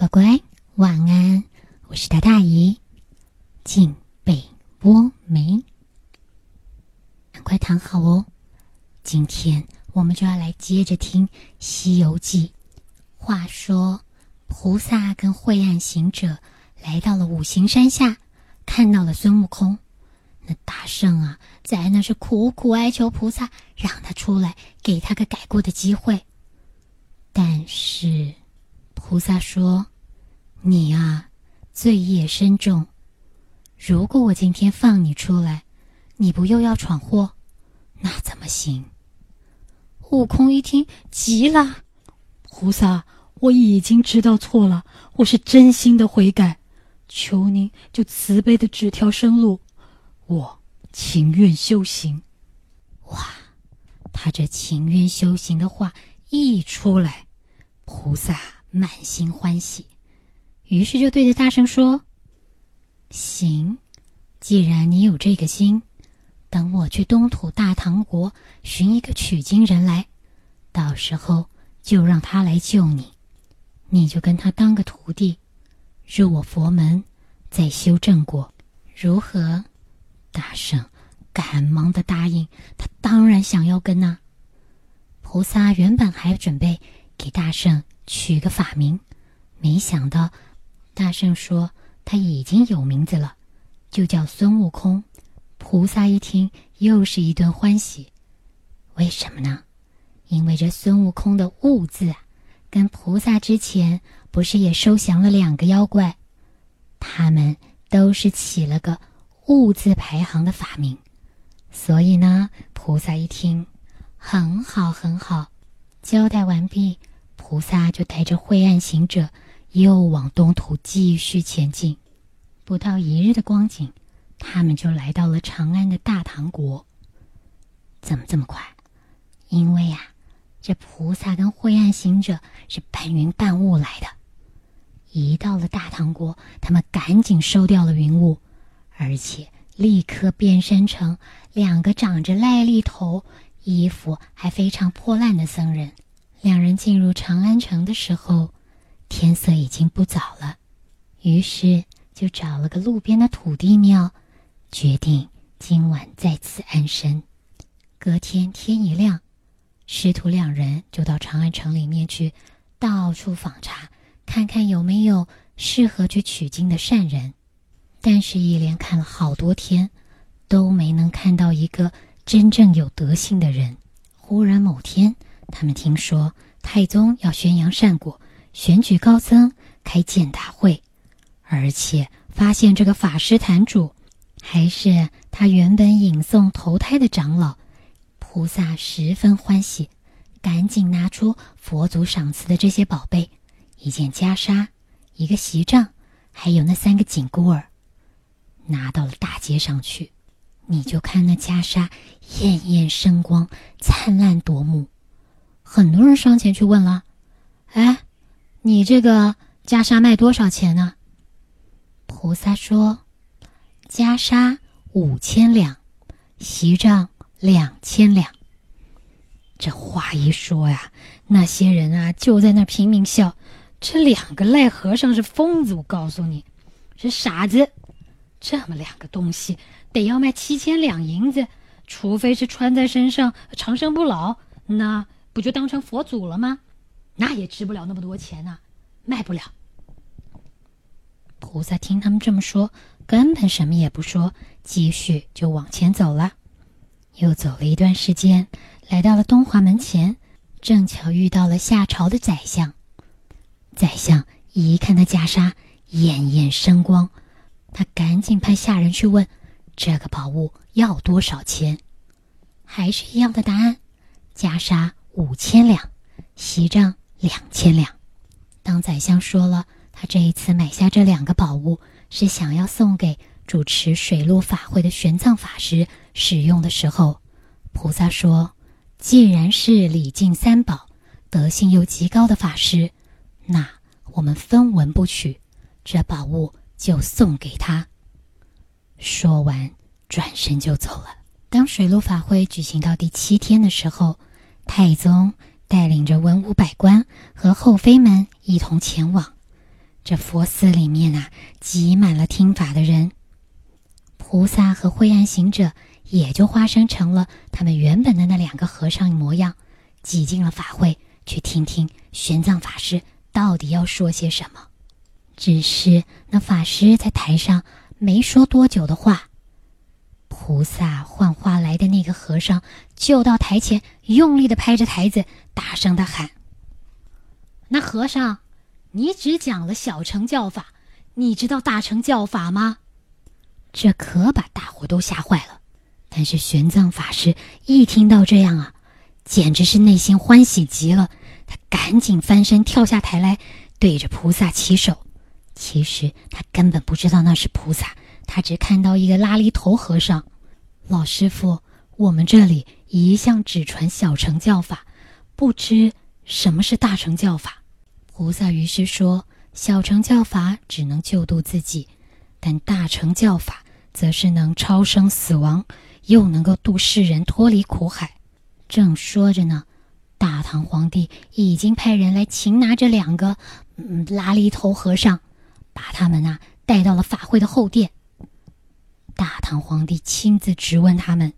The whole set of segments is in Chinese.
乖乖，晚安！我是大大姨，敬北波梅，赶快躺好哦。今天我们就要来接着听《西游记》。话说，菩萨跟晦暗行者来到了五行山下，看到了孙悟空。那大圣啊，在那是苦苦哀求菩萨，让他出来，给他个改过的机会。但是，菩萨说：“你啊。”罪业深重，如果我今天放你出来，你不又要闯祸，那怎么行？悟空一听急了：“菩萨，我已经知道错了，我是真心的悔改，求您就慈悲的指条生路，我情愿修行。”哇，他这情愿修行的话一出来，菩萨满心欢喜。于是就对着大圣说：“行，既然你有这个心，等我去东土大唐国寻一个取经人来，到时候就让他来救你，你就跟他当个徒弟，入我佛门，再修正果，如何？”大圣赶忙的答应，他当然想要跟呐。菩萨原本还准备给大圣取个法名，没想到。大圣说：“他已经有名字了，就叫孙悟空。”菩萨一听，又是一顿欢喜。为什么呢？因为这孙悟空的“悟”字，跟菩萨之前不是也收降了两个妖怪？他们都是起了个“悟”字排行的法名。所以呢，菩萨一听，很好，很好。交代完毕，菩萨就带着灰暗行者。又往东土继续前进，不到一日的光景，他们就来到了长安的大唐国。怎么这么快？因为呀，这菩萨跟灰暗行者是半云半雾来的。一到了大唐国，他们赶紧收掉了云雾，而且立刻变身成两个长着癞痢头、衣服还非常破烂的僧人。两人进入长安城的时候。天色已经不早了，于是就找了个路边的土地庙，决定今晚在此安身。隔天天一亮，师徒两人就到长安城里面去，到处访查，看看有没有适合去取经的善人。但是，一连看了好多天，都没能看到一个真正有德行的人。忽然某天，他们听说太宗要宣扬善果。选举高僧开建大会，而且发现这个法师坛主还是他原本引送投胎的长老，菩萨十分欢喜，赶紧拿出佛祖赏赐的这些宝贝：一件袈裟、一个席帐，还有那三个紧箍儿，拿到了大街上去。你就看那袈裟艳艳生光，灿烂夺目，很多人上前去问了：“哎。”你这个袈裟卖多少钱呢？菩萨说：“袈裟五千两，席帐两千两。”这话一说呀，那些人啊就在那拼命笑。这两个赖和尚是疯子，我告诉你，是傻子。这么两个东西得要卖七千两银子，除非是穿在身上长生不老，那不就当成佛祖了吗？那也值不了那么多钱呐，卖不了。菩萨听他们这么说，根本什么也不说，继续就往前走了。又走了一段时间，来到了东华门前，正巧遇到了夏朝的宰相。宰相一看那袈裟艳艳生光，他赶紧派下人去问：“这个宝物要多少钱？”还是一样的答案：袈裟五千两，席帐。两千两。当宰相说了他这一次买下这两个宝物是想要送给主持水陆法会的玄奘法师使用的时候，菩萨说：“既然是礼敬三宝、德性又极高的法师，那我们分文不取，这宝物就送给他。”说完，转身就走了。当水陆法会举行到第七天的时候，太宗。带领着文武百官和后妃们一同前往，这佛寺里面啊，挤满了听法的人。菩萨和灰暗行者也就化身成了他们原本的那两个和尚模样，挤进了法会，去听听玄奘法师到底要说些什么。只是那法师在台上没说多久的话，菩萨幻化来的那个和尚就到台前，用力的拍着台子，大声的喊：“那和尚，你只讲了小乘教法，你知道大乘教法吗？”这可把大伙都吓坏了，但是玄奘法师一听到这样啊，简直是内心欢喜极了。他赶紧翻身跳下台来，对着菩萨起手。其实他根本不知道那是菩萨，他只看到一个拉犁头和尚。老师傅，我们这里一向只传小乘教法，不知什么是大乘教法。菩萨于是说：“小乘教法只能救度自己。”但大乘教法则是能超生死亡，又能够度世人脱离苦海。正说着呢，大唐皇帝已经派人来擒拿这两个嗯拉犁头和尚，把他们呐带到了法会的后殿。大唐皇帝亲自质问他们：“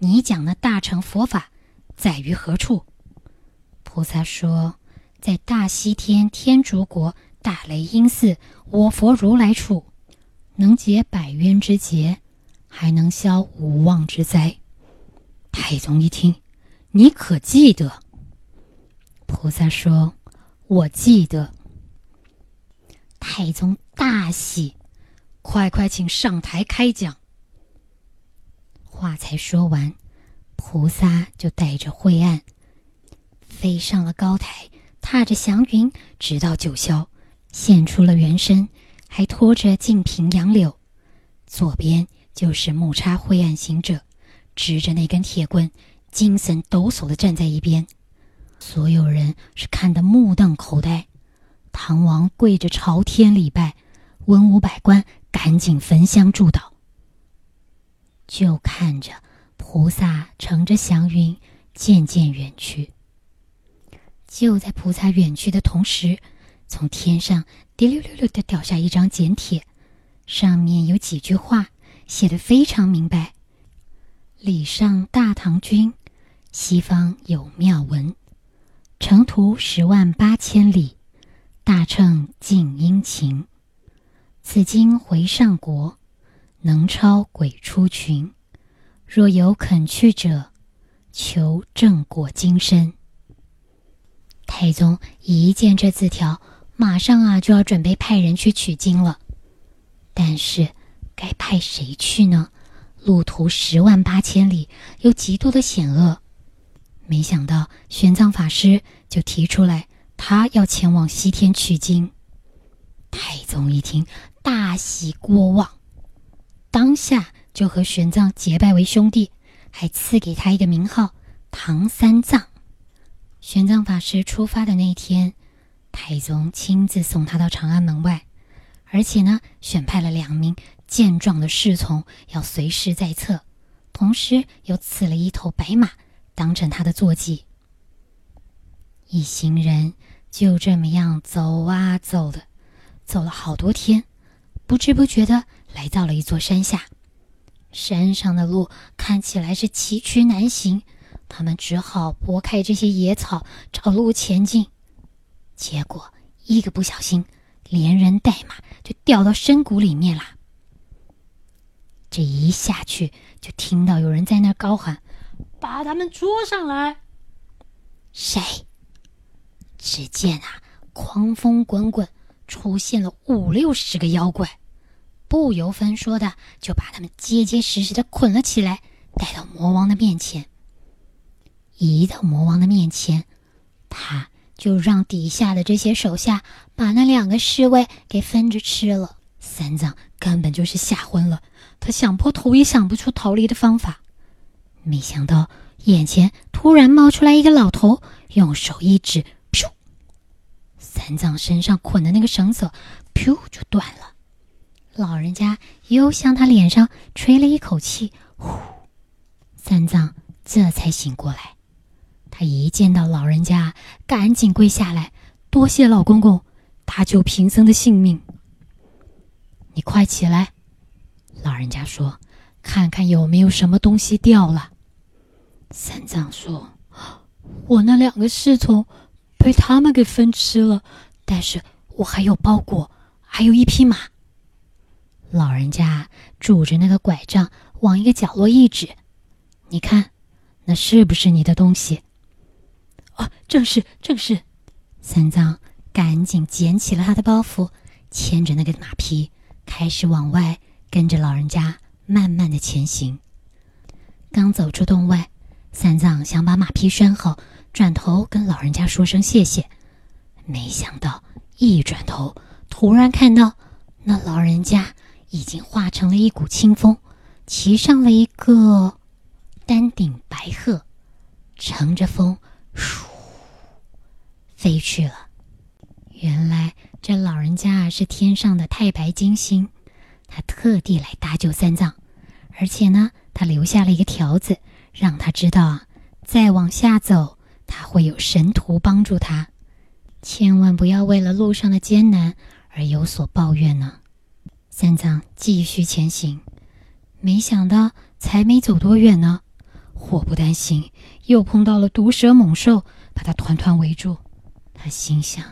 你讲的大乘佛法在于何处？”菩萨说：“在大西天天竺国大雷音寺，我佛如来处。”能解百冤之结，还能消无妄之灾。太宗一听，你可记得？菩萨说：“我记得。”太宗大喜，快快请上台开讲。话才说完，菩萨就带着慧岸飞上了高台，踏着祥云，直到九霄，现出了原身。还拖着净瓶杨柳，左边就是木叉灰暗行者，执着那根铁棍，精神抖擞的站在一边。所有人是看得目瞪口呆。唐王跪着朝天礼拜，文武百官赶紧焚香祝祷。就看着菩萨乘着祥云渐渐远去。就在菩萨远去的同时，从天上。滴溜溜溜的掉下一张简帖，上面有几句话，写的非常明白：“礼上大唐君，西方有妙文，程途十万八千里，大乘尽殷勤。此经回上国，能超鬼出群。若有肯去者，求正果金身。”太宗一见这字条。马上啊，就要准备派人去取经了，但是该派谁去呢？路途十万八千里，有极度的险恶。没想到玄奘法师就提出来，他要前往西天取经。太宗一听，大喜过望，当下就和玄奘结拜为兄弟，还赐给他一个名号——唐三藏。玄奘法师出发的那天。太宗亲自送他到长安门外，而且呢，选派了两名健壮的侍从要随侍在侧，同时又赐了一头白马当成他的坐骑。一行人就这么样走啊走的，走了好多天，不知不觉的来到了一座山下。山上的路看起来是崎岖难行，他们只好拨开这些野草，找路前进。结果一个不小心，连人带马就掉到深谷里面了。这一下去，就听到有人在那儿高喊：“把他们捉上来！”谁？只见啊，狂风滚滚，出现了五六十个妖怪，不由分说的就把他们结结实实的捆了起来，带到魔王的面前。一到魔王的面前，他。就让底下的这些手下把那两个侍卫给分着吃了。三藏根本就是吓昏了，他想破头也想不出逃离的方法。没想到眼前突然冒出来一个老头，用手一指，噗！三藏身上捆的那个绳索，噗就断了。老人家又向他脸上吹了一口气，呼！三藏这才醒过来。他一见到老人家，赶紧跪下来，多谢老公公。搭救贫僧的性命。你快起来！老人家说：“看看有没有什么东西掉了。”三藏说：“我那两个侍从被他们给分吃了，但是我还有包裹，还有一匹马。”老人家拄着那个拐杖往一个角落一指：“你看，那是不是你的东西？”“哦，正是，正是。”三藏赶紧捡起了他的包袱，牵着那个马匹，开始往外跟着老人家慢慢的前行。刚走出洞外。三藏想把马匹拴好，转头跟老人家说声谢谢，没想到一转头，突然看到那老人家已经化成了一股清风，骑上了一个丹顶白鹤，乘着风，倏，飞去了。原来这老人家啊是天上的太白金星，他特地来搭救三藏，而且呢，他留下了一个条子。让他知道啊，再往下走，他会有神徒帮助他，千万不要为了路上的艰难而有所抱怨呢。三藏继续前行，没想到才没走多远呢，祸不单行，又碰到了毒蛇猛兽，把他团团围住。他心想，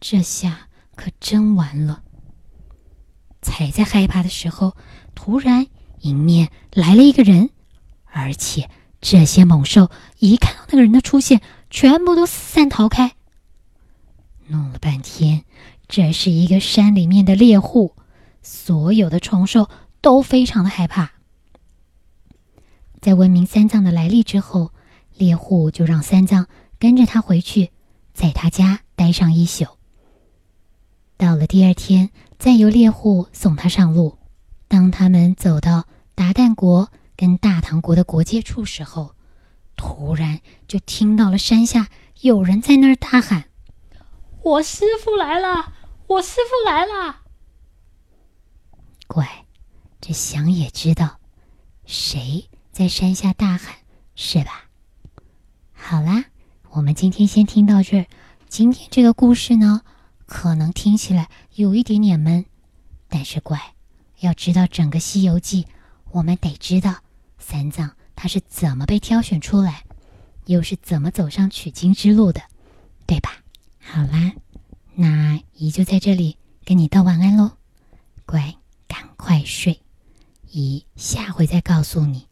这下可真完了。才在害怕的时候，突然迎面来了一个人。而且这些猛兽一看到那个人的出现，全部都四散逃开。弄了半天，这是一个山里面的猎户，所有的虫兽都非常的害怕。在问明三藏的来历之后，猎户就让三藏跟着他回去，在他家待上一宿。到了第二天，再由猎户送他上路。当他们走到达旦国。跟大唐国的国界处时候，突然就听到了山下有人在那儿大喊：“我师傅来了！我师傅来了！”这想也知道谁在山下大喊是吧？好啦，我们今天先听到这儿。今天这个故事呢，可能听起来有一点点闷，但是乖，要知道整个《西游记》，我们得知道。三藏他是怎么被挑选出来，又是怎么走上取经之路的，对吧？好啦，那姨就在这里跟你道晚安喽，乖，赶快睡。姨下回再告诉你，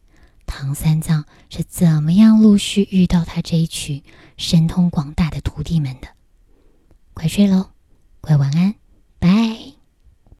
唐三藏是怎么样陆续遇到他这一群神通广大的徒弟们的。快睡喽，乖，晚安。拜